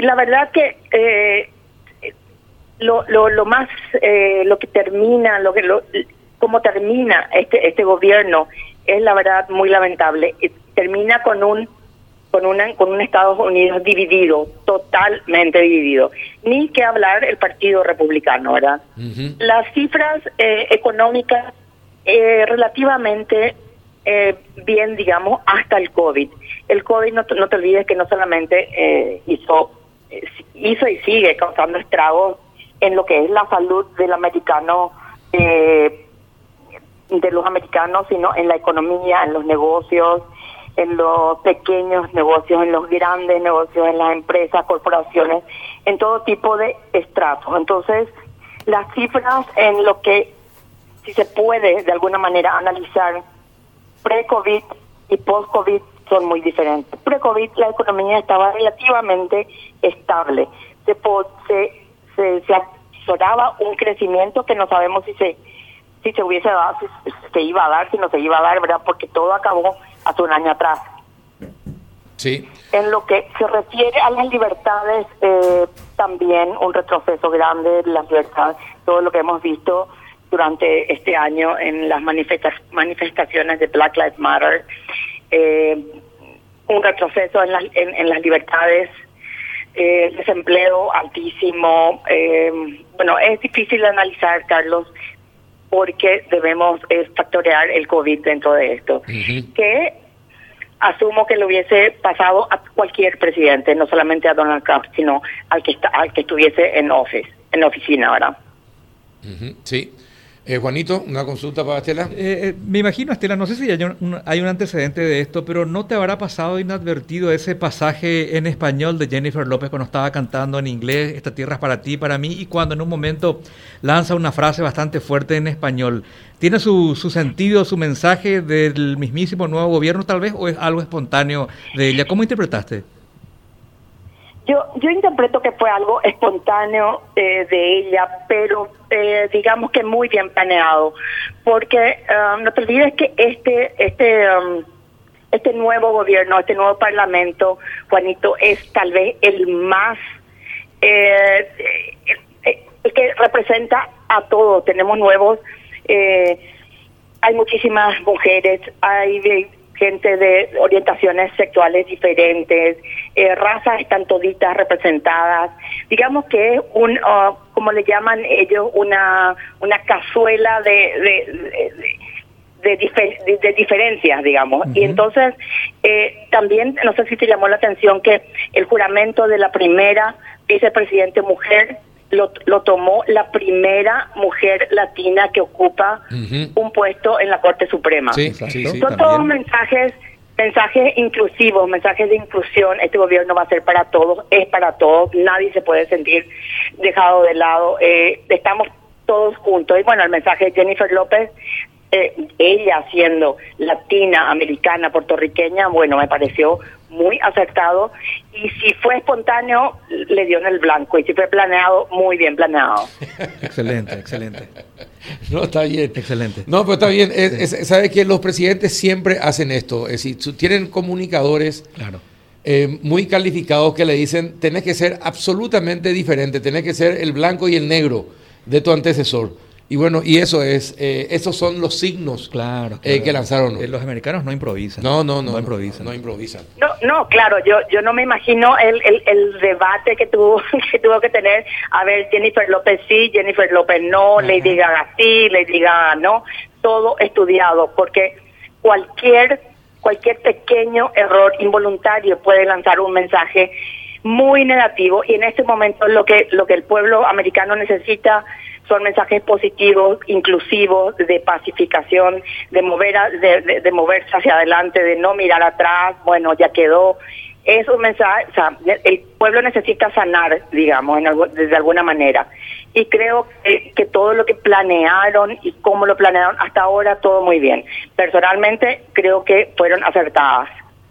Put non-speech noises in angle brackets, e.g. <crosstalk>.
La verdad que eh, lo, lo, lo más, eh, lo que termina, lo que lo, cómo termina este este gobierno es la verdad muy lamentable. Termina con un con una con un Estados Unidos dividido, totalmente dividido. Ni que hablar el Partido Republicano, ¿verdad? Las cifras eh, económicas eh, relativamente eh, bien, digamos, hasta el COVID. El COVID, no, no te olvides que no solamente eh, hizo, hizo y sigue causando estragos en lo que es la salud del americano, eh, de los americanos, sino en la economía, en los negocios, en los pequeños negocios, en los grandes negocios, en las empresas, corporaciones, en todo tipo de estratos. Entonces, las cifras en lo que, si se puede de alguna manera analizar, pre-COVID y post-COVID son muy diferentes. Pre-COVID la economía estaba relativamente estable. Se, se, se, se un crecimiento que no sabemos si se si se hubiese dado, si se iba a dar, si no se iba a dar, ¿verdad? Porque todo acabó hace un año atrás. Sí. En lo que se refiere a las libertades, eh, también un retroceso grande de las libertades, todo lo que hemos visto durante este año en las manifesta manifestaciones de Black Lives Matter, eh, un retroceso en, la, en, en las libertades, eh, desempleo altísimo. Eh, bueno, es difícil de analizar, Carlos, porque debemos eh, factorear el COVID dentro de esto. Uh -huh. Que asumo que le hubiese pasado a cualquier presidente, no solamente a Donald Trump, sino al que está, al que estuviese en office, en oficina, ¿verdad? Uh -huh. Sí. Eh, Juanito, una consulta para Estela. Eh, eh, me imagino, Estela, no sé si hay un, antecedente de esto, pero ¿no te habrá pasado inadvertido ese pasaje en español de Jennifer López cuando estaba cantando en inglés, Esta tierra es para ti, para mí, y cuando en un momento lanza una frase bastante fuerte en español? ¿Tiene su, su sentido, su mensaje del mismísimo nuevo gobierno tal vez, o es algo espontáneo de ella? ¿Cómo interpretaste? Yo, yo interpreto que fue algo espontáneo eh, de ella, pero eh, digamos que muy bien planeado, porque um, no te olvides que este este um, este nuevo gobierno, este nuevo parlamento, Juanito, es tal vez el más eh, el, el que representa a todos. Tenemos nuevos, hay muchísimas mujeres, hay gente de orientaciones sexuales diferentes, eh, razas están toditas representadas. Digamos que es un, uh, como le llaman ellos, una, una cazuela de, de, de de, difer de, de, diferencias, digamos. Uh -huh. Y entonces, eh, también, no sé si te llamó la atención que el juramento de la primera vicepresidente mujer lo, lo tomó la primera mujer latina que ocupa uh -huh. un puesto en la Corte Suprema. Sí, sí, sí, Son todos mensajes mensajes inclusivos, mensajes de inclusión. Este gobierno va a ser para todos, es para todos, nadie se puede sentir dejado de lado. Eh, estamos todos juntos. Y bueno, el mensaje de Jennifer López ella siendo latina, americana, puertorriqueña, bueno, me pareció muy acertado. Y si fue espontáneo le dio en el blanco. Y si fue planeado muy bien planeado. <laughs> Excelente excelente. No está bien. Excelente. No pero está bien. Es, es, sabe que los presidentes siempre hacen esto es decir tienen comunicadores claro. eh, muy calificados que le dicen tenés que ser absolutamente diferente tenés que ser el blanco y el negro de tu antecesor y bueno, y eso es, eh, esos son los signos claro, claro. Eh, que lanzaron. Eh, los americanos no improvisan. No, no, no. No improvisan. No, no improvisan. No, no, claro, yo yo no me imagino el, el, el debate que tuvo <laughs> que tuvo que tener. A ver, Jennifer López sí, Jennifer López no, Ajá. Lady Gaga sí, Lady Gaga no. Todo estudiado, porque cualquier cualquier pequeño error involuntario puede lanzar un mensaje muy negativo y en este momento lo que lo que el pueblo americano necesita son mensajes positivos, inclusivos, de pacificación, de mover a, de, de, de, moverse hacia adelante, de no mirar atrás, bueno, ya quedó. Es un mensaje, o sea, el pueblo necesita sanar, digamos, en algo, desde alguna manera. Y creo que, que todo lo que planearon y cómo lo planearon hasta ahora, todo muy bien. Personalmente, creo que fueron acertadas.